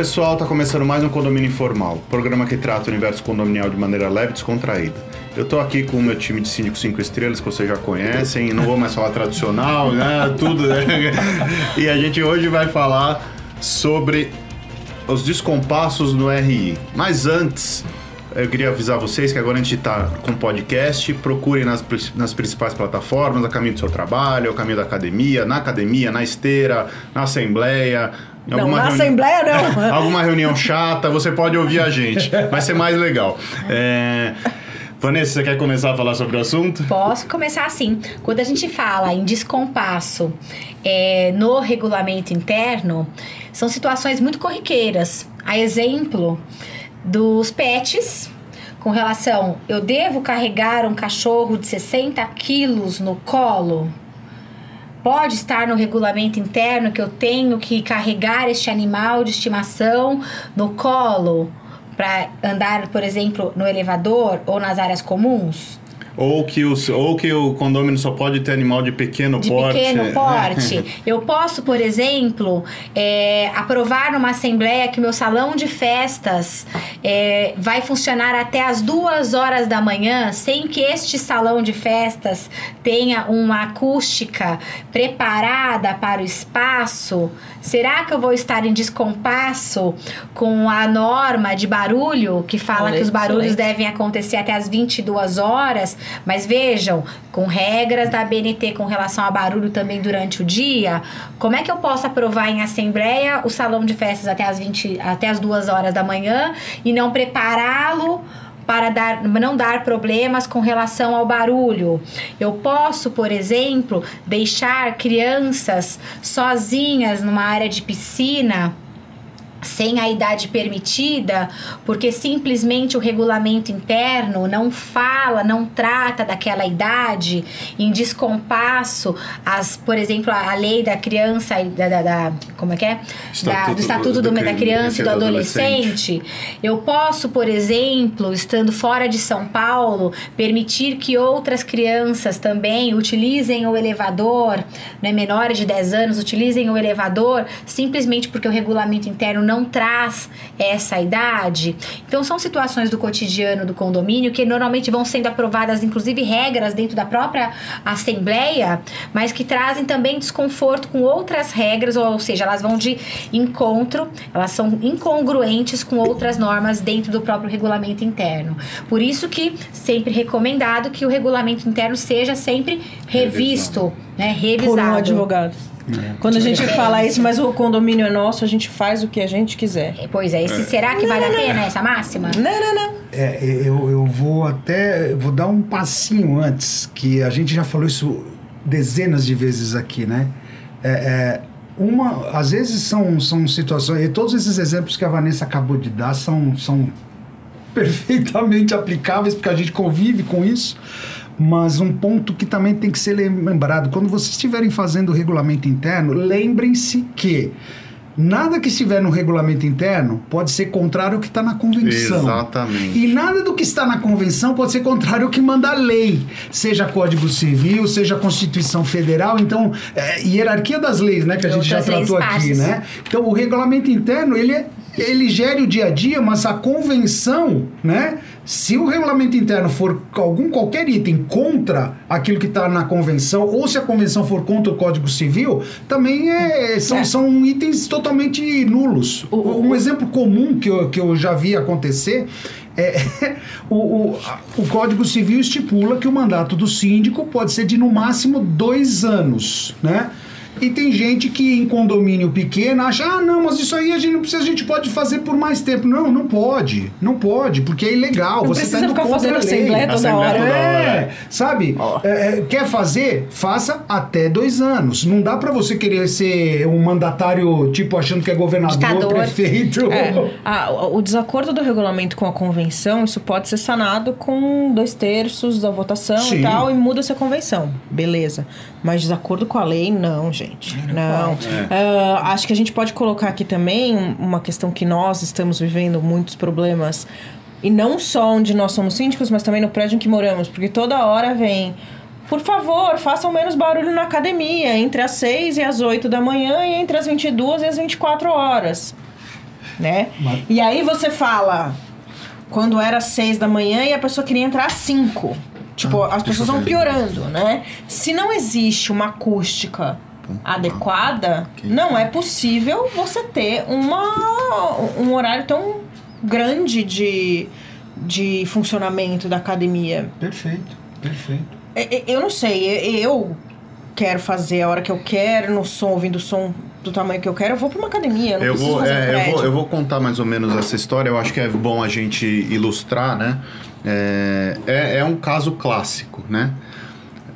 pessoal, tá começando mais um Condomínio Informal, programa que trata o universo condominial de maneira leve e descontraída. Eu tô aqui com o meu time de síndico 5 estrelas, que vocês já conhecem, não vou mais falar tradicional, né? Tudo, né? E a gente hoje vai falar sobre os descompassos no RI. Mas antes, eu queria avisar vocês que agora a gente está com podcast. Procurem nas, nas principais plataformas, a caminho do seu trabalho, a caminho da academia, na academia, na esteira, na assembleia. Não, alguma na reuni- Assembleia não. alguma reunião chata, você pode ouvir a gente. Vai ser mais legal. É... Vanessa, você quer começar a falar sobre o assunto? Posso começar assim. Quando a gente fala em descompasso é, no regulamento interno, são situações muito corriqueiras. A exemplo dos pets, com relação, eu devo carregar um cachorro de 60 quilos no colo? Pode estar no regulamento interno que eu tenho que carregar este animal de estimação no colo para andar, por exemplo, no elevador ou nas áreas comuns? Ou que, o, ou que o condomínio só pode ter animal de pequeno de porte. pequeno porte. Eu posso, por exemplo, é, aprovar numa assembleia que meu salão de festas é, vai funcionar até as duas horas da manhã, sem que este salão de festas tenha uma acústica preparada para o espaço. Será que eu vou estar em descompasso com a norma de barulho que fala que os barulhos Excelente. devem acontecer até as 22 horas? Mas vejam, com regras da BNT com relação a barulho também durante o dia, como é que eu posso aprovar em assembleia o salão de festas até as 20, até as 2 horas da manhã e não prepará-lo para dar, não dar problemas com relação ao barulho. Eu posso, por exemplo, deixar crianças sozinhas numa área de piscina sem a idade permitida, porque simplesmente o regulamento interno não fala, não trata daquela idade, em descompasso, as, por exemplo, a, lei da criança e da, da- da- como é que é? Da- Estatuto do estatuto do- do- da criança e do adolescente. Eu posso, por exemplo, estando fora de São Paulo, permitir que outras crianças também utilizem o elevador, né, menores de 10 anos, utilizem o elevador, simplesmente porque o regulamento interno não traz essa idade. Então, são situações do cotidiano do condomínio que normalmente vão sendo aprovadas, inclusive regras dentro da própria assembleia, mas que trazem também desconforto com outras regras, ou, seja, elas vão de encontro, elas são incongruentes com outras normas dentro do próprio regulamento interno. Por isso que sempre recomendado que o regulamento interno seja sempre revisto, né, revisado. Por um advogado. Quando a gente É. fala isso, mas o condomínio é nosso, a gente faz o que a gente quiser. Pois é, e se será que vale a pena essa máxima? Não, não, não. É, eu, eu vou até. Vou dar um passinho antes, que a gente já falou isso dezenas de vezes aqui, né? É, é, uma, às vezes são, são situações. E todos esses exemplos que a Vanessa acabou de dar são, são perfeitamente aplicáveis, porque a gente convive com isso. Mas um ponto que também tem que ser lembrado: quando vocês estiverem fazendo o regulamento interno, lembrem-se que. Nada que estiver no regulamento interno pode ser contrário ao que está na convenção. Exatamente. E nada do que está na convenção pode ser contrário ao que manda a lei, seja Código Civil, seja Constituição Federal. Então, é, hierarquia das leis, né, que a gente já tratou aqui, né? Então, o regulamento interno, ele é ele gere o dia a dia, mas a convenção, né? Se o regulamento interno for algum qualquer item contra aquilo que está na convenção, ou se a convenção for contra o Código Civil, também é, são, É. são itens totalmente nulos. um exemplo comum que eu, que eu já vi acontecer é o, o, o Código Civil estipula que o mandato do síndico pode ser de no máximo dois anos, né? E tem gente que em condomínio pequeno acha, ah, não, mas isso aí a gente não precisa, a gente pode fazer por mais tempo. Não, não pode. Não pode, porque é ilegal. Não você precisa tá indo ficar fazendo assembleia toda Assembleia hora. toda hora. É, sabe? É, é, quer fazer? Faça até dois anos. Não dá pra você querer ser um mandatário, tipo, achando que é governador, Ditador. prefeito. É, a- o desacordo do regulamento com a convenção, isso pode ser sanado com dois terços da votação Sim. e tal, e muda-se a convenção. Beleza. Mas desacordo com a lei, não, gente. Não. Uh, acho que a gente pode colocar aqui também uma questão que nós estamos vivendo muitos problemas. E não só onde nós somos síndicos, mas também no prédio em que moramos. Porque toda hora vem por favor, façam menos barulho na academia, entre as 6 e as 8 da manhã e entre as 22 e as 24 horas. Né? Mas... E aí você fala, quando era 6 da manhã e a pessoa queria entrar às 5. Tipo, ah, as pessoas vão piorando, né? Se não existe uma acústica adequada, não é possível você ter uma, um horário tão grande de, de funcionamento da academia. Perfeito, perfeito. Eu não sei, eu quero fazer a hora que eu quero, no som, ouvindo o som do tamanho que eu quero, eu vou para uma academia. eu, vou, é, eu, vou, eu vou contar mais ou menos essa história. Eu acho que é bom a gente ilustrar, né? É, é, é um caso clássico, né?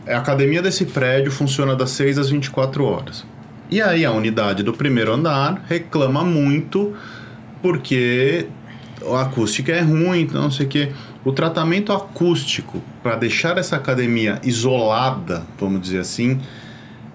A academia desse prédio funciona das 6 às 24 horas. E aí a unidade do primeiro andar reclama muito porque a acústica é ruim, então não sei o quê. O tratamento acústico para deixar essa academia isolada, vamos dizer assim,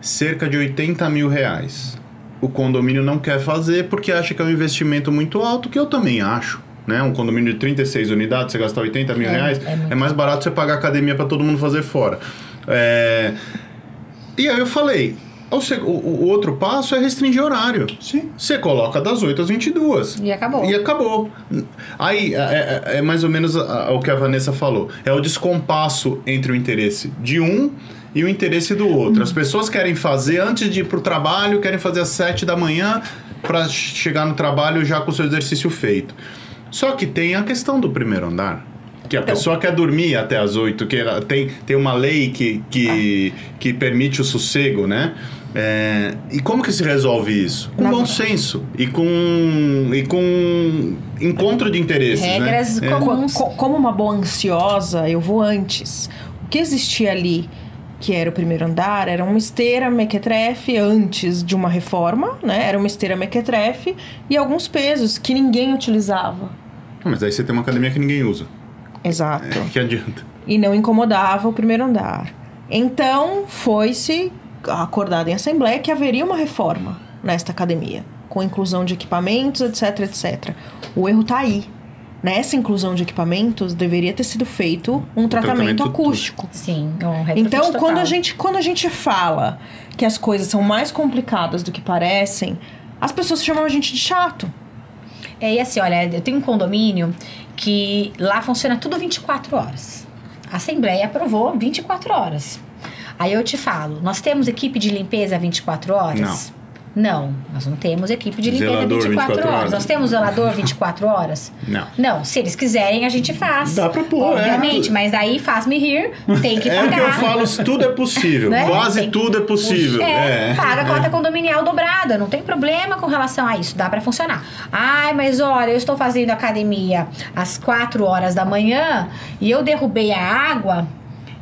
cerca de 80 mil reais. O condomínio não quer fazer porque acha que é um investimento muito alto, que eu também acho. Né? Um condomínio de 36 unidades, você gastar 80 mil é, reais, é, é, mais barato você pagar academia para todo mundo fazer fora. É... E aí eu falei, o, o, outro passo é restringir horário. Sim. Você coloca das 8 às 22. E acabou. E acabou. Aí é, é, é mais ou menos o que a Vanessa falou. É o descompasso entre o interesse de um e o interesse do outro. As pessoas querem fazer antes de ir para o trabalho, querem fazer às 7 da manhã para chegar no trabalho já com o seu exercício feito. Só que tem a questão do primeiro andar. Que a então, pessoa quer dormir até as 8, que tem, tem uma lei que, que, ah. que permite o sossego, né? É, e como que se resolve isso? Com bom senso e com, e com encontro de interesses. Né? Regras né? comuns. É. Como uma boa ansiosa, eu vou antes. O que existia ali, que era o primeiro andar, era uma esteira mequetrefe antes de uma reforma, né? Era uma esteira mequetrefe e alguns pesos que ninguém utilizava. Ah, mas aí você tem uma academia que ninguém usa. Exato. É, que adianta. E não incomodava o primeiro andar. Então, foi-se acordado em assembleia que haveria uma reforma nesta academia, com inclusão de equipamentos, etc, etc. O erro está aí. Nessa inclusão de equipamentos deveria ter sido feito um, um tratamento, tratamento, acústico. Sim, um Então, quando a gente quando a gente fala que as coisas são mais complicadas do que parecem, as pessoas chamam a gente de chato. É, e assim, olha, eu tenho um condomínio que lá funciona tudo 24 horas. A Assembleia aprovou 24 horas. Aí eu te falo, nós temos equipe de limpeza 24 horas? Não. Não, nós não temos equipe de limpeza zelador 24, 24 horas. horas. Nós temos zelador 24 horas? Não. Não, se eles quiserem, a gente faz. Dá pra pôr, é. Obviamente, é. mas daí faz-me rir, tem que pagar. É o que eu falo, tudo é possível. né? Quase tem tudo é possível. É, é. paga a cota é. condominial dobrada, não tem problema com relação a isso, dá para funcionar. Ai, mas olha, eu estou fazendo academia às 4 horas da manhã e eu derrubei a água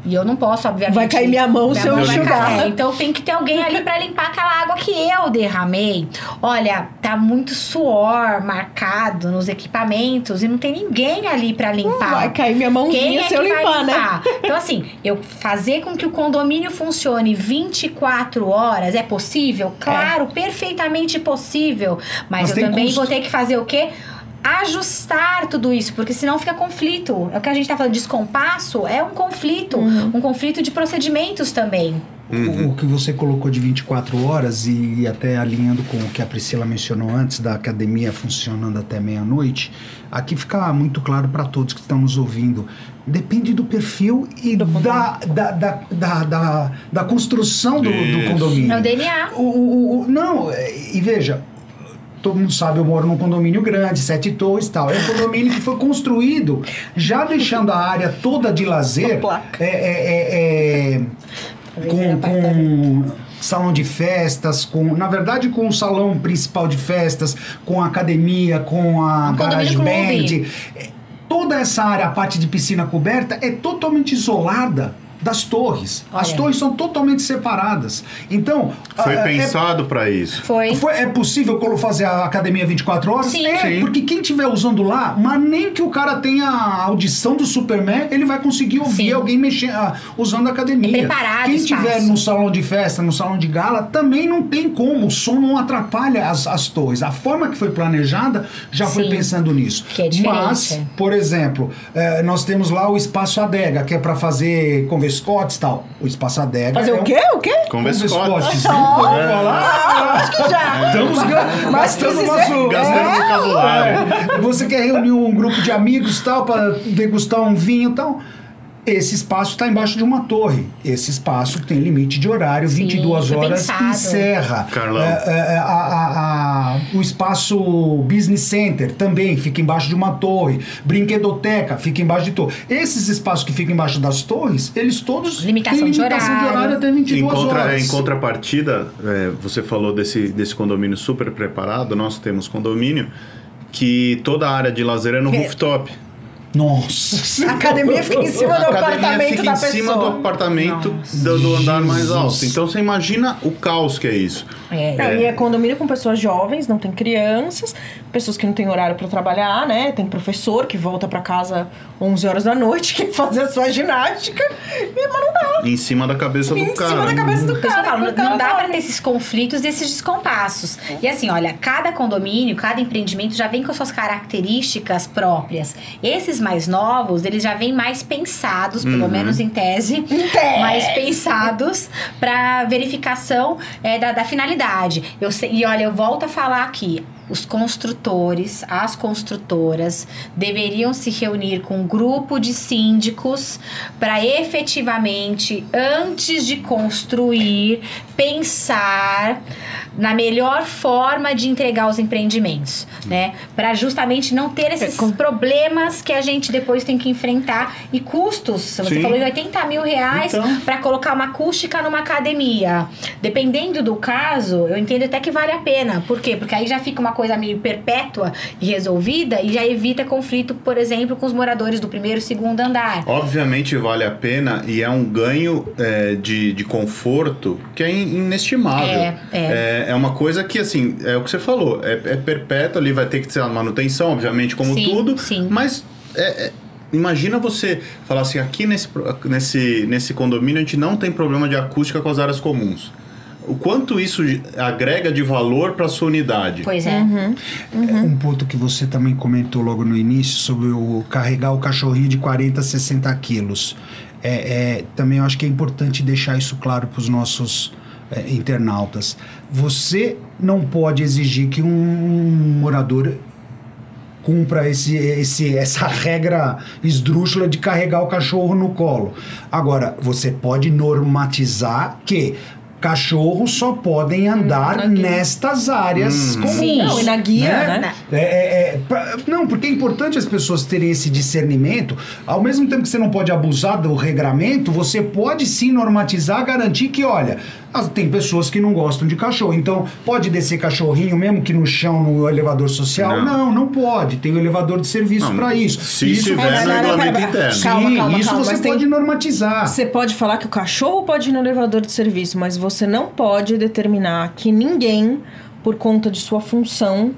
e eu não posso, obviamente. Vai cair minha mão se eu enxugar. É, então tem que ter alguém ali para limpar aquela água que eu derramei. Olha, tá muito suor marcado nos equipamentos e não tem ninguém ali para limpar. Vai cair minha mãozinha Quem é se eu limpar, né? limpar, né? Então, assim, eu fazer com que o condomínio funcione 24 horas é possível? Claro, é. perfeitamente possível. Mas, mas eu também custo. vou ter que fazer o quê? Ajustar tudo isso, porque senão fica conflito. É o que a gente está falando, descompasso é um conflito, uhum. um conflito de procedimentos também. Uhum. O, que você colocou de 24 horas e até alinhando com o que a Priscila mencionou antes da academia funcionando até meia-noite, aqui fica muito claro para todos que estão nos ouvindo. Depende do perfil e do da, da, da, da, da, da, construção do, do condomínio. É o DNA. O, o, o, não, e veja, todo mundo sabe, eu moro num condomínio grande, sete torres e tal. É um condomínio que foi construído já deixando a área toda de lazer. É, é, é, é com, com salão de festas, com na verdade com o salão principal de festas, com a academia, com a um garage band. É, toda essa área, a parte de piscina coberta, é totalmente isolada das torres. Olha. As torres são totalmente separadas. Então. Foi é, pensado para isso. Foi. Foi. É possível fazer a academia 24 horas? Sim. É, Sim. porque quem estiver usando lá, mas nem que o cara tenha a audição do Superman, ele vai conseguir ouvir Sim. alguém mexer, uh, usando a academia. É preparado quem estiver no salão de festa, no salão de gala, também não tem como. O som não atrapalha as, as torres. A forma que foi planejada já Sim. foi pensando nisso. Que é diferente. Mas, por exemplo, eh, nós temos lá o espaço Adega, que é para fazer convescotes e tal. O espaço Adega. Fazer é o quê? O quê? Convescotes. Oh, é. Acho que já. Estamos gastando nosso. Gastando é. vocabulário. É. Você quer reunir um grupo de amigos tal para degustar um vinho e tal? Esse espaço está embaixo de uma torre. Esse espaço tem limite de horário, Sim, 22 horas pensado. encerra. Carlão. É, é, é, a, a, a, o espaço Business Center também fica embaixo de uma torre. Brinquedoteca fica embaixo de torre. Esses espaços que ficam embaixo das torres, eles todos limitação têm limitação de horário, de horário até 22 em contra, horas. Em contrapartida, é, você falou desse, desse condomínio super preparado. Nós temos condomínio que toda a área de lazer é no rooftop. Nossa! A academia fica em cima do apartamento fica da em pessoa. cima do apartamento do, do, andar mais alto. Então você imagina o caos que é isso. É. é. E é condomínio com pessoas jovens, não tem crianças, pessoas que não têm horário para trabalhar, né? Tem professor que volta para casa 11 horas da noite, quer fazer a sua ginástica, e, mas não dá. Em cima da cabeça do em cara. Em cima da cabeça do cara. Falo, não, não dá para ter esses conflitos e esses descompassos. E assim, olha, cada condomínio, cada empreendimento já vem com suas características próprias. Esses mais novos, eles já vêm mais pensados, pelo uhum. menos em tese, em tese. mais pensados para verificação é, da, da finalidade. Eu sei, e olha, eu volto a falar aqui, os construtores, as construtoras deveriam se reunir com um grupo de síndicos para efetivamente, antes de construir, pensar na melhor forma de entregar os empreendimentos, né? Para justamente não ter esses é, problemas que a gente depois tem que enfrentar e custos. Você Sim. falou em 80 mil reais então. para colocar uma acústica numa academia. Dependendo do caso, eu entendo até que vale a pena. Por quê? Porque aí já fica uma coisa meio perpétua e resolvida e já evita conflito, por exemplo, com os moradores do primeiro e segundo andar. Obviamente vale a pena e é um ganho é, de, de conforto que é inestimável. É, é. é, uma coisa que, assim, é o que você falou, é, é perpétuo ali, vai ter que ter a manutenção, obviamente, como sim, tudo, sim. mas é, é, imagina você falar assim, aqui nesse, nesse, nesse condomínio a gente não tem problema de acústica com as áreas comuns o quanto isso agrega de valor para sua unidade. Pois é. Uhum. Uhum. Um ponto que você também comentou logo no início sobre o carregar o cachorrinho de 40 a 60 quilos. É, é, também eu acho que é importante deixar isso claro para os nossos é, internautas. Você não pode exigir que um morador cumpra esse, esse, essa regra esdrúxula de carregar o cachorro no colo. Agora, você pode normatizar que Cachorros só podem andar hum, nestas áreas hum. comuns. Sim, não, e na guia, né? né? É, é, é, pra, não, porque é importante as pessoas terem esse discernimento. Ao mesmo tempo que você não pode abusar do regramento, você pode sim normatizar, garantir que, olha, tem pessoas que não gostam de cachorro. Então, pode descer cachorrinho mesmo que no chão, no elevador social? Não, não, não pode. Tem o elevador de serviço para isso. Se isso tiver é, no regulamento interno. Sim, calma, calma, isso calma, você pode tem... normatizar. Você pode falar que o cachorro pode ir no elevador de serviço, mas você não pode determinar que ninguém, por conta de sua função,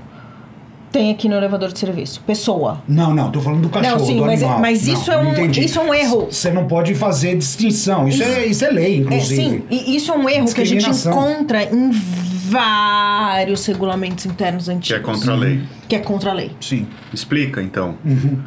tem aqui no elevador de serviço? Pessoa. Não, não, tô falando do cachorro, não, sim, do mas, é- animal. mas isso, não, é um, isso é um erro. Você não pode fazer distinção. Isso, isso, é, isso é lei, inclusive. É, sim, e isso é um erro que a gente encontra em vários regulamentos internos antigos. Que é contra a lei. Que é contra a lei. Sim. Explica, então. Uhum.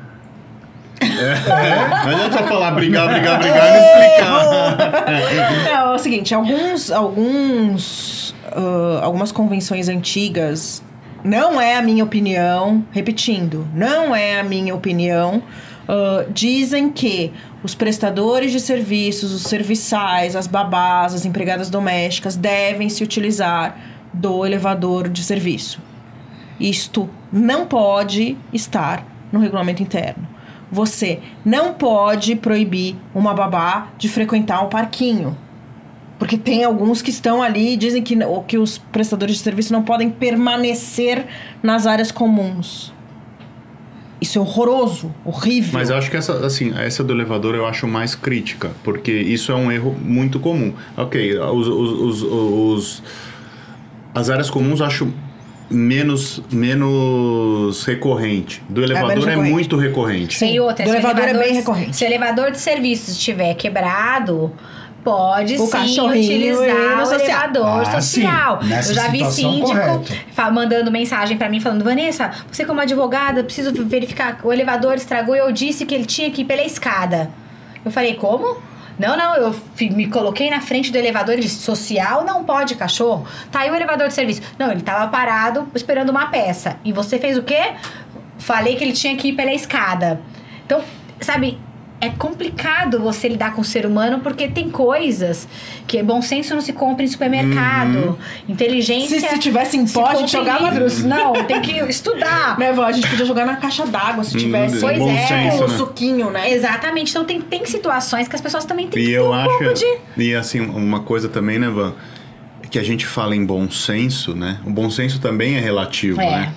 É, não adianta falar brigar, brigar, brigar e não explicar. É, é o seguinte, alguns, alguns, uh, algumas convenções antigas não é a minha opinião, repetindo, não é a minha opinião. Uh, dizem que os prestadores de serviços, os serviçais, as babás, as empregadas domésticas devem se utilizar do elevador de serviço. Isto não pode estar no regulamento interno. Você não pode proibir uma babá de frequentar um parquinho. Porque tem alguns que estão ali e dizem que, que os prestadores de serviço não podem permanecer nas áreas comuns. Isso é horroroso, horrível. Mas eu acho que essa, assim, essa do elevador eu acho mais crítica, porque isso é um erro muito comum. Ok, os, os, os, os as áreas comuns eu acho menos, menos recorrente. Do elevador é, recorrente. muito recorrente. Sim. Outra, Do o elevador é bem recorrente. Se o elevador de serviços estiver quebrado, pode O sim utilizar o social. elevador Ah, social. sim. Eu já vi síndico mandando mensagem pra mim falando: Vanessa, você como advogada, preciso verificar. O elevador estragou e eu disse que ele tinha que ir pela escada. Eu falei: como? Não, não, eu me coloquei na frente do elevador e disse: social não pode, cachorro. Tá aí o elevador de serviço. Não, ele tava parado esperando uma peça. E você fez o quê? Falei que ele tinha que ir pela escada. Então, sabe, é complicado você lidar com o ser humano porque tem coisas que bom senso não se compra em supermercado. Inteligência. Se, se tivesse em pó, a gente jogava. livros. Não, tem que estudar. Minha avó, a gente podia jogar na caixa d'água se Hum, tivesse. Pois bom é. senso, um né? suquinho, né? Exatamente. Então tem, tem situações que as pessoas também têm E que ter eu um pouco acho. de. E assim, uma coisa também, né, Van? Que a gente fala em bom senso, né? O bom senso também é relativo, É. né?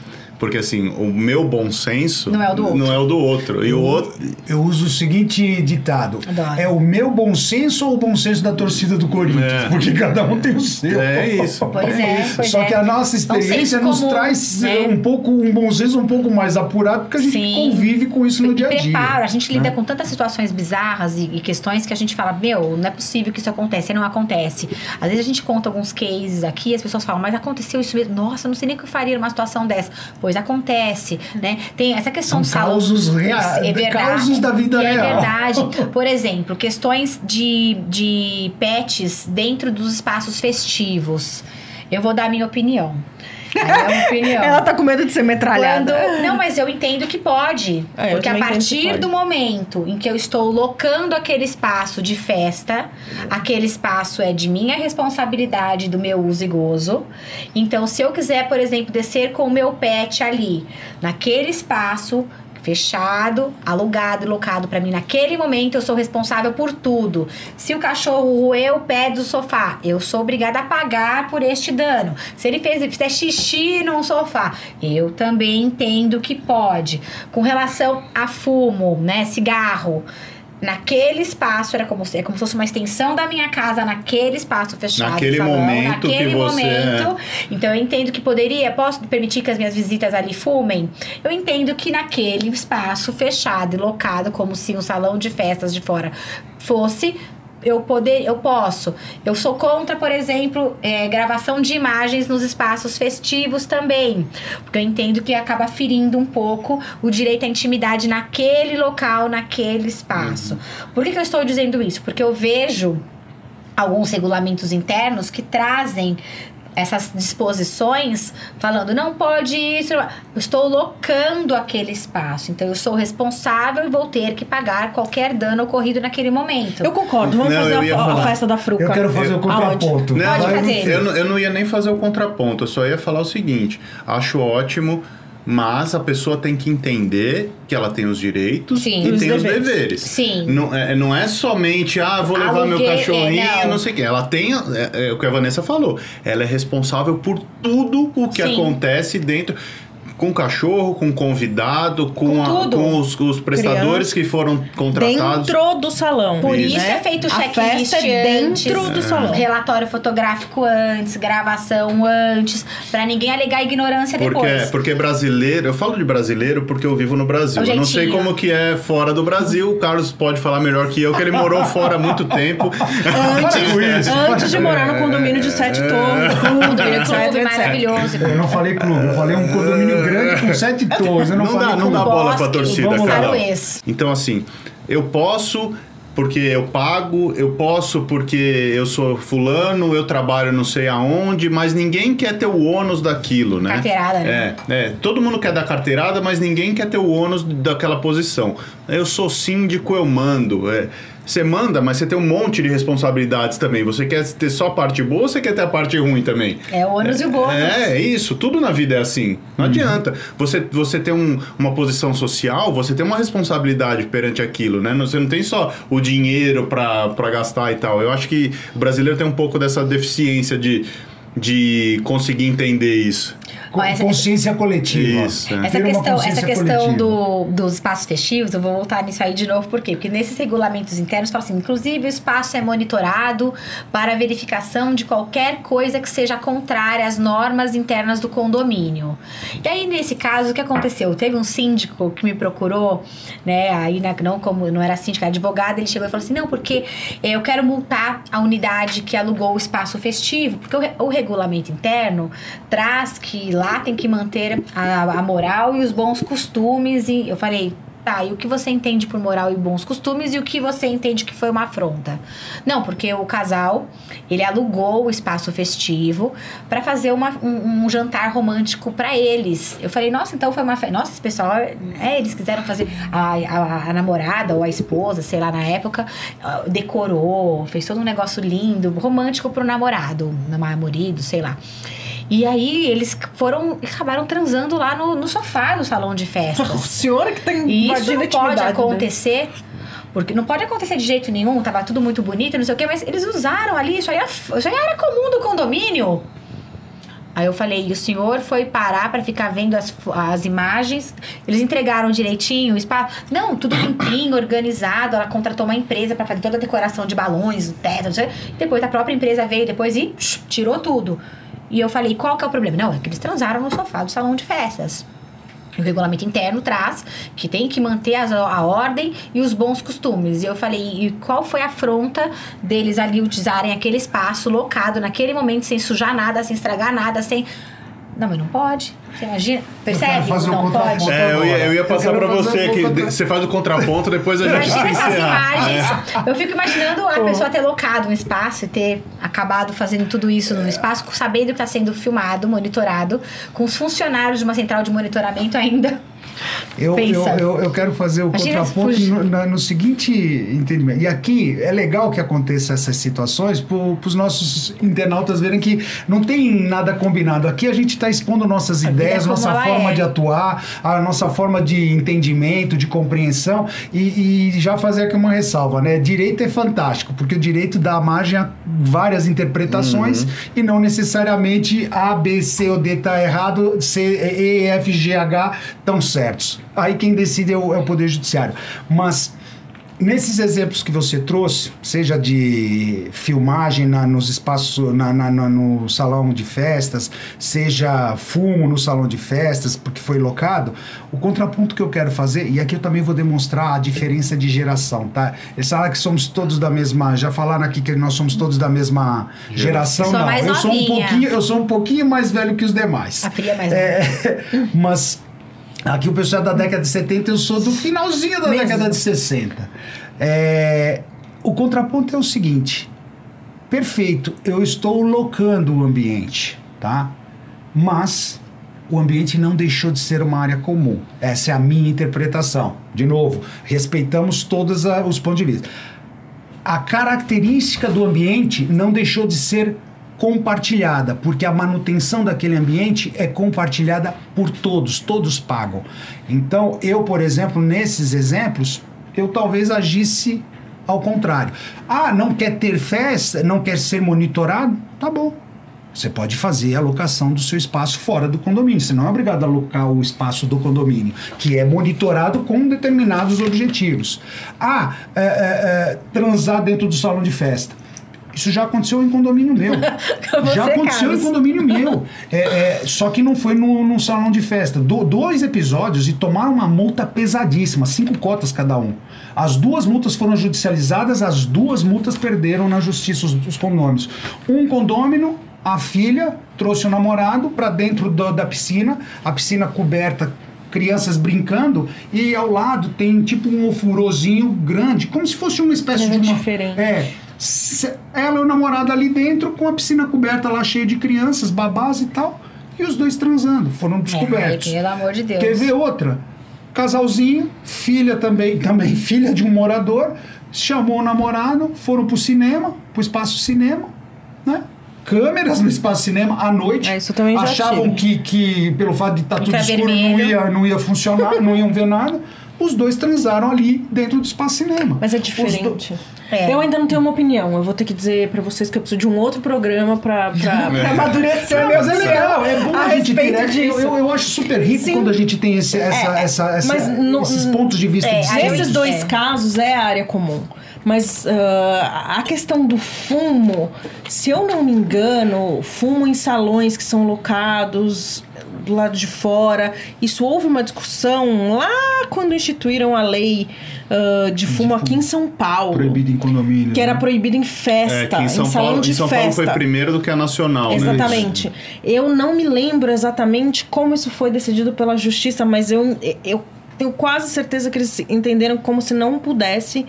Porque assim, o meu bom senso Não é o do outro. não é o do outro. E o outro. Eu uso o seguinte ditado: Adoro. é o meu bom senso ou o bom senso da torcida do Corinthians? É. Porque cada um tem o seu. É isso. Pois é, pois Só é. que a nossa experiência nos comum, traz né? um pouco um bom senso um pouco mais apurado, porque a gente Sim. convive com isso no dia a dia. preparo. A gente lida né? com tantas situações bizarras e, e questões que a gente fala, meu, não é possível que isso aconteça, e não acontece. Às vezes a gente conta alguns cases aqui e as pessoas falam, mas aconteceu isso mesmo. Nossa, eu não sei nem o que eu faria numa situação dessa. Pois acontece, né? Tem essa questão São salão. causos É verdade. causos da vida E real. É verdade. Por exemplo, questões de, de pets dentro dos espaços festivos. Eu vou dar a minha opinião. Opinião. Ela tá com medo de ser metralhada. Quando- não, mas eu entendo que pode. É, porque a partir do momento em que eu estou locando aquele espaço de festa, aquele espaço é de minha responsabilidade, do meu uso e gozo. Então, se eu quiser, por exemplo, descer com o meu pet ali, naquele espaço fechado, alugado e locado pra mim naquele momento, eu sou responsável por tudo. Se o cachorro roeu o pé do sofá, eu sou obrigada a pagar por este dano. Se ele fez fizer xixi num sofá, eu também entendo que pode. Com relação a fumo, né, cigarro, Naquele espaço, era como, se- é como se fosse uma extensão da minha casa, naquele espaço fechado. Naquele salão, momento que naquele você- momento. Então eu entendo que poderia, posso permitir que as minhas visitas ali fumem? Eu entendo que naquele espaço fechado e locado, como se um salão de festas de fora fosse. Eu poder, eu posso. Eu sou contra, por exemplo, é, gravação de imagens nos espaços festivos também, porque eu entendo que acaba ferindo um pouco o direito à intimidade naquele local, naquele espaço. Por que, que eu estou dizendo isso? Porque eu vejo alguns regulamentos internos que trazem essas disposições falando não pode isso, eu estou locando aquele espaço, então eu sou responsável e vou ter que pagar qualquer dano ocorrido naquele momento. Eu concordo, vamos Não, fazer eu a, a festa da fruca. Eu quero fazer o contraponto. Não, Pode eu não- fazer. Eu, eu não ia nem fazer o contraponto, eu só ia falar o seguinte: acho ótimo, mas a pessoa tem que entender que ela tem os direitos Sim. e Os tem os deveres. deveres. Sim. Não é, não é somente, ah, vou levar meu Aluguei, cachorrinho, é, não. não. sei o quê. Ela tem, é, é o que a Vanessa falou, ela é responsável por tudo o que Sim. acontece dentro. Com o cachorro, com o convidado, com, Com a- tudo. com os, os prestadores que foram contratados. Dentro do salão. Por isso né? é feito o A checklist é antes, dentro do salão. relatório fotográfico antes, gravação antes, pra ninguém alegar ignorância Porque, depois. porque brasileiro, eu falo de brasileiro porque eu vivo no Brasil. Eu não sei como que é fora do Brasil. O Carlos pode falar melhor que eu, que ele morou fora há muito tempo. Para com isso. Antes de morar no condomínio de sete torres, Condomínio etc, clube etc. maravilhoso. Eu não falei clube, eu falei um condomínio grande com sete torres. Eu não, Não dá, não dá bola pra Bosque, torcida, cara. Então, assim, eu posso porque eu pago, eu posso porque eu sou fulano, eu trabalho não sei aonde, mas ninguém quer ter o ônus daquilo, né? Carteirada, né? É, é, todo mundo quer dar carteirada, mas ninguém quer ter o ônus daquela posição. Eu sou síndico, eu mando. é. Você manda, mas você tem um monte de responsabilidades também. Você quer ter só a parte boa ou você quer ter a parte ruim também? É o ônus e o bônus. É, é isso. Tudo na vida é assim. Não adianta. Você, você tem um- uma posição social, você tem uma responsabilidade perante aquilo, né? Você não tem só o dinheiro pra, pra gastar e tal. Eu acho que o brasileiro tem um pouco dessa deficiência de, de conseguir entender isso. Essa, consciência coletiva. Isso. É. Essa questão, essa questão do, dos espaços festivos, eu vou voltar nisso aí de novo, por quê? Porque nesses regulamentos internos fala assim, inclusive o espaço é monitorado para verificação de qualquer coisa que seja contrária às normas internas do condomínio. E aí, nesse caso, o que aconteceu? Teve um síndico que me procurou, né? Aí não como não era síndico, era advogado, ele chegou e falou assim: não, porque eu quero multar a unidade que alugou o espaço festivo, porque o, o regulamento interno traz que lá lá tem que manter a, a moral e os bons costumes. E eu falei, Tá, e o que você entende por moral e bons costumes e o que você entende que foi uma afronta? Não, porque o casal, ele alugou o espaço festivo para fazer uma, um, um, jantar romântico para eles. Eu falei, nossa, então foi uma festa. Nossa, esse pessoal, é, eles quiseram fazer. A, a, a, namorada ou a esposa, sei lá, na época, decorou, fez todo um negócio lindo, romântico pro namorado, marido, sei lá. E aí eles foram acabaram transando lá no, no sofá do salão de festas. o senhor que tem E isso não pode né? acontecer. Né? Porque não pode acontecer de jeito nenhum, tava tudo muito bonito, não sei o quê, mas eles usaram ali, isso aí, era, isso aí era comum do condomínio. Aí eu falei, e o senhor foi parar para ficar vendo as, as imagens? Eles entregaram direitinho o espaço? Não, tudo limpinho, organizado. Ela contratou uma empresa para fazer toda a decoração de balões, teto, não sei. Depois a própria empresa veio depois e tirou tudo. E eu falei, qual que é o problema? Não, é que eles transaram no sofá do salão de festas. O regulamento interno traz que tem que manter a, a, ordem e os bons costumes. E eu falei, e qual foi a afronta deles ali utilizarem aquele espaço locado naquele momento, sem sujar nada, sem estragar nada, sem. Não, mas não pode. Você imagina? Percebe? Fazer não pode. É, eu ia, eu ia passar para você que você faz o contraponto, depois a gente Imagina essas imagens. É. Eu fico imaginando a pessoa ter locado um espaço e ter acabado fazendo tudo isso no espaço, sabendo que está sendo filmado, monitorado, com os funcionários de uma central de monitoramento ainda eu, eu, eu, eu, quero fazer o Imagina contraponto no, no, no, seguinte entendimento. E aqui é legal que aconteça essas situações para os nossos internautas verem que não tem nada combinado. Aqui a gente está expondo nossas a ideias, nossa forma é. de atuar, a nossa forma de entendimento, de compreensão. E, e, já fazer aqui uma ressalva, né? Direito é fantástico, porque o direito dá margem a várias interpretações uhum. e não necessariamente A, B, C ou D está errado, C, E, F, G, H estão certos certos. Aí quem decide é o, é o Poder Judiciário. Mas nesses exemplos que você trouxe, seja de filmagem na, nos espaços, na, na, no salão de festas, seja fumo no salão de festas, porque foi locado, o contraponto que eu quero fazer, e aqui eu também vou demonstrar a diferença de geração, tá? Eles falam que somos todos da mesma, já falaram aqui que nós somos todos da mesma geração, não. eu sou um pouquinho, eu sou um pouquinho mais velho que os demais. A Pri é mais é, Mas Aqui o pessoal é da década de 70, eu sou do finalzinho da Mesmo. década de 60. É, o contraponto é o seguinte: perfeito, eu estou locando o ambiente, tá? Mas o ambiente não deixou de ser uma área comum. Essa é a minha interpretação. De novo, respeitamos todos os pontos de vista. A característica do ambiente não deixou de ser compartilhada, porque a manutenção daquele ambiente é compartilhada por todos, todos pagam. Então, eu, por exemplo, nesses exemplos, eu talvez agisse ao contrário. Ah, não quer ter festa, não quer ser monitorado? Tá bom. Você pode fazer a alocação do seu espaço fora do condomínio. Você não é obrigado a alocar o espaço do condomínio, que é monitorado com determinados objetivos. Ah, é, é, é, transar dentro do salão de festa isso já aconteceu em condomínio meu. já aconteceu Carlos. em condomínio meu. É, é, só que não foi num, salão de festa. Do, dois episódios e tomaram uma multa pesadíssima, cinco cotas cada um. As duas multas foram judicializadas, as duas multas perderam na justiça os, os condôminos. Um condômino, a filha trouxe o namorado para dentro do, da piscina, a piscina coberta crianças brincando e ao lado tem tipo um ofurôzinho grande, como se fosse uma espécie de uma diferente. É, ela e o namorado ali dentro com a piscina coberta lá cheia de crianças, babás e tal, e os dois transando, foram descobertos. É, pelo amor de Deus. Quer ver outra? Casalzinho, filha também, também filha de um morador, chamou o namorado, foram pro cinema, pro espaço cinema, né? Câmeras no espaço cinema à noite. É, isso também achavam que, que, pelo fato de estar tá tudo escuro, não ia, não ia funcionar, não iam ver nada. Os dois transaram ali dentro do espaço cinema. Mas é diferente. É. Eu ainda não tenho uma opinião. Eu vou ter que dizer para vocês que eu preciso de um outro programa para é. amadurecer Mas é legal, é bom a, a gente ter. Né? Eu, eu, eu, acho super rico Sim. quando a gente tem esse, essa, é, essa, essa, mas no, esses pontos de vista. É, nesses dois casos é a área comum. Mas uh, a questão do fumo, se eu não me engano, fumo em salões que são locados do lado de fora. Isso houve uma discussão lá quando instituíram a lei uh, de fumo aqui em São Paulo. Proibido em condomínio. Que né? era proibido em festa, é, em, São em salão Paulo, de em São festa. Paulo foi primeiro do que a nacional, né? Exatamente. Né? Eu não me lembro exatamente como isso foi decidido pela justiça, mas eu, eu tenho quase certeza que eles entenderam como se não pudesse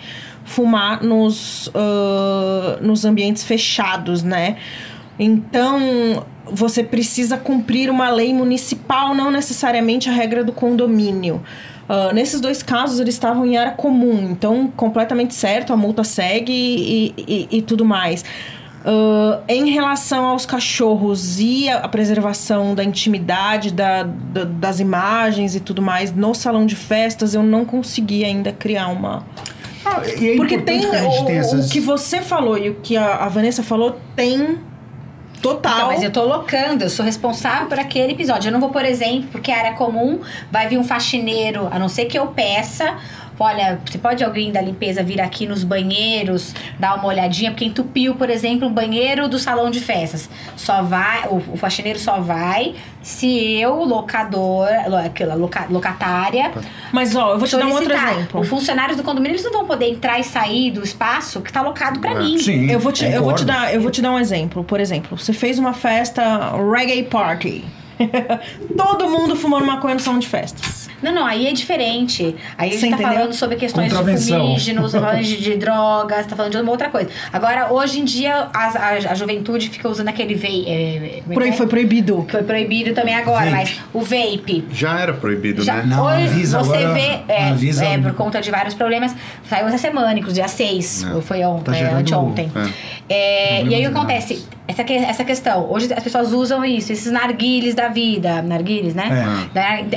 fumar nos, uh, nos ambientes fechados, né? Então, você precisa cumprir uma lei municipal, não necessariamente a regra do condomínio. Uh, nesses dois casos, eles estavam em área comum, então completamente certo, a multa segue e, e, e tudo mais. Uh, em relação aos cachorros e a, preservação da intimidade, da, da, das imagens e tudo mais no salão de festas, eu não consegui ainda criar uma. Ah, é Porque tem, o, tem essas... o que você falou e o que a, a Vanessa falou tem Total. Então, mas eu tô locando, eu sou responsável por aquele episódio. Eu não vou, por exemplo, porque a área comum vai vir um faxineiro, a não ser que eu peça olha, você pode alguém da limpeza vir aqui nos banheiros, dar uma olhadinha, porque entupiu, por exemplo, um banheiro do salão de festas. Só vai, o, o faxineiro só vai se eu, locador, aquela loca, locatária. Mas ó, eu vou te dar um outro exemplo. Os funcionários do condomínio eles não vão poder entrar e sair do espaço que está locado para é. mim. Sim, eu vou te, eu vou te dar, eu vou te dar um exemplo. Por exemplo, você fez uma festa reggae party. Todo mundo fumando maconha no salão de festas. Não, não, aí é diferente. Aí a gente tá falando sobre questões de fumígenos, tá falando de, de, drogas, tá falando de uma outra coisa. Agora, hoje em dia, a, a, a juventude fica usando aquele vape. É, Por aí é? foi proibido. Foi proibido também agora, vape. mas o vape. Já era proibido, já, né? Não, hoje avisa, você agora, vê, é, avisa. é, por conta de vários problemas, saiu essa semana, inclusive dia 6, é. foi ontem, tá é, anteontem. É. e aí o que acontece? Essa, que, essa questão, hoje as pessoas usam isso, esses narguiles da vida, narguiles, né?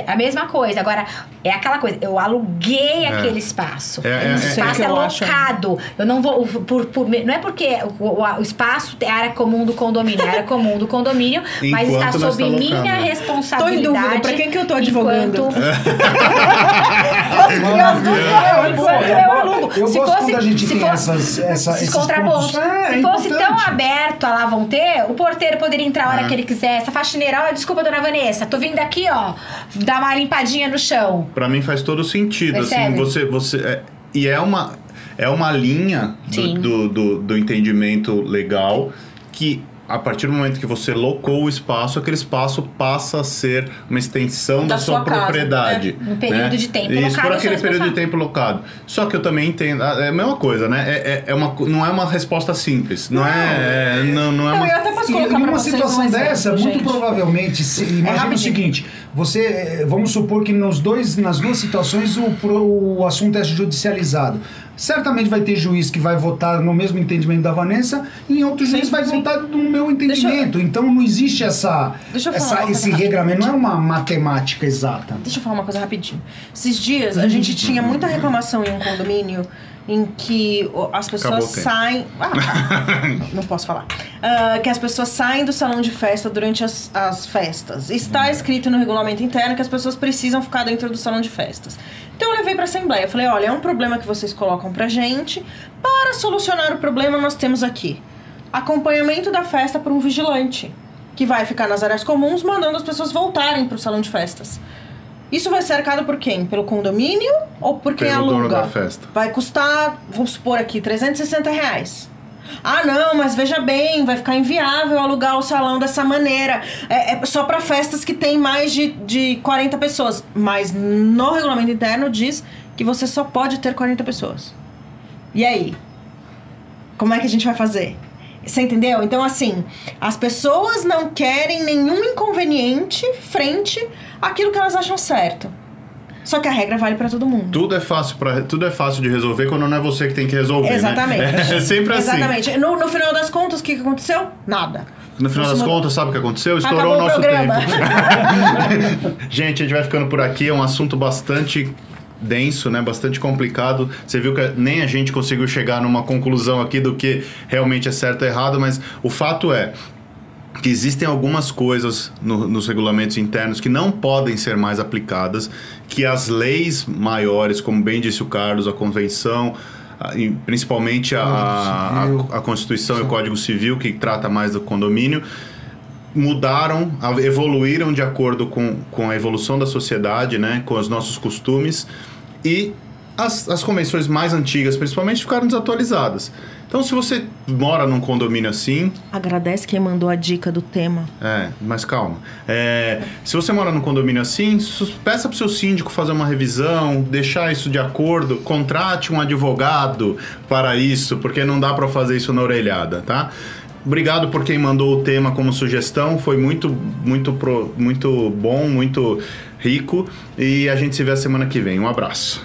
A mesma coisa. Agora, é aquela coisa, eu aluguei é. aquele espaço. É, é, o espaço é, locado. Eu não vou. Por, por, não é porque o, o, o, espaço é área comum do condomínio, é área comum do condomínio, mas está sob minha responsabilidade. Tô em dúvida, pra quem que eu tô advogando? Enquanto... eu se gosto fosse, quando a gente tem fosse, essas, essa, esses contrapontos. É, se fosse tão aberto, lá vão ter, o porteiro poderia entrar a hora que ele quiser. Essa faxineira, ó, desculpa, dona Vanessa, tô vindo aqui, ó, dar uma limpadinha no chão. Para mim faz todo sentido, assim, Percebe? assim, você você é, e é uma é uma linha do, do, do, do entendimento legal que a partir do momento que você locou o espaço, aquele espaço passa a ser uma extensão da, da sua, sua propriedade. Né? Um período né? de tempo Isso, locado. por aquele período de tempo locado. Só que eu também entendo. É a mesma coisa, né? É, é, é uma, não é uma resposta simples. Não, não é. é não, não é uma... Eu até posso colocar numa situação um dessa, muito provavelmente, se, é imagina o seguinte: você. Eh, vamos supor que nos dois, nas duas situações o, o assunto é judicializado. Certamente vai ter juiz que vai votar no mesmo entendimento da Vanessa e em outro juiz vai sim. votar no meu entendimento. Eu... Então não existe essa, essa esse regramento, não é uma matemática exata. Deixa eu falar uma coisa rapidinho. Esses dias a gente tinha muita reclamação em um condomínio em que as pessoas saem. Ah, não posso falar. Uh, que as pessoas saem do salão de festa durante as, as festas. Está hum. escrito no regulamento interno que as pessoas precisam ficar dentro do salão de festas. Então eu levei para a assembleia. Falei: olha, é um problema que vocês colocam pra gente. Para solucionar o problema, nós temos aqui acompanhamento da festa por um vigilante que vai ficar nas áreas comuns mandando as pessoas voltarem para o salão de festas. Isso vai ser arcado por quem? Pelo condomínio ou por quem Pelo aluga? Dono da festa. Vai custar, vamos supor aqui, 360 reais. Ah, não, mas veja bem, vai ficar inviável alugar o salão dessa maneira. É, é só para festas que tem mais de, de 40 pessoas. Mas no regulamento interno diz que você só pode ter 40 pessoas. E aí? Como é que a gente vai fazer? Você entendeu? Então, assim, as pessoas não querem nenhum inconveniente frente àquilo que elas acham certo. Só que a regra vale para todo mundo. Tudo é fácil para tudo é fácil de resolver quando não é você que tem que resolver. Né? Exatamente. Né? É sempre assim. Exatamente. No, no final das contas, o que, que aconteceu? Nada. No final das contas, sabe o que aconteceu? Estourou o nosso o tempo. gente, a gente vai ficando por aqui. É um assunto bastante denso, né? Bastante complicado. Você viu que nem a gente conseguiu chegar numa conclusão aqui do que realmente é certo ou errado, mas o fato é que existem algumas coisas no, nos regulamentos internos que não podem ser mais aplicadas, que as leis maiores, como bem disse o Carlos, a convenção, a, principalmente a, a, a, Constituição Sim. e o Código Civil, que trata mais do condomínio, mudaram, evoluíram de acordo com, com a evolução da sociedade, né, com os nossos costumes, e as, as convenções mais antigas, principalmente, ficaram desatualizadas. Então, se você mora num condomínio assim. Agradece quem mandou a dica do tema. É, mas calma. É, se você mora num condomínio assim, peça para o seu síndico fazer uma revisão, deixar isso de acordo, contrate um advogado para isso, porque não dá para fazer isso na orelhada, tá? Obrigado por quem mandou o tema como sugestão, foi muito, muito, pro, muito bom, muito rico e a gente se vê a semana que vem. Um abraço.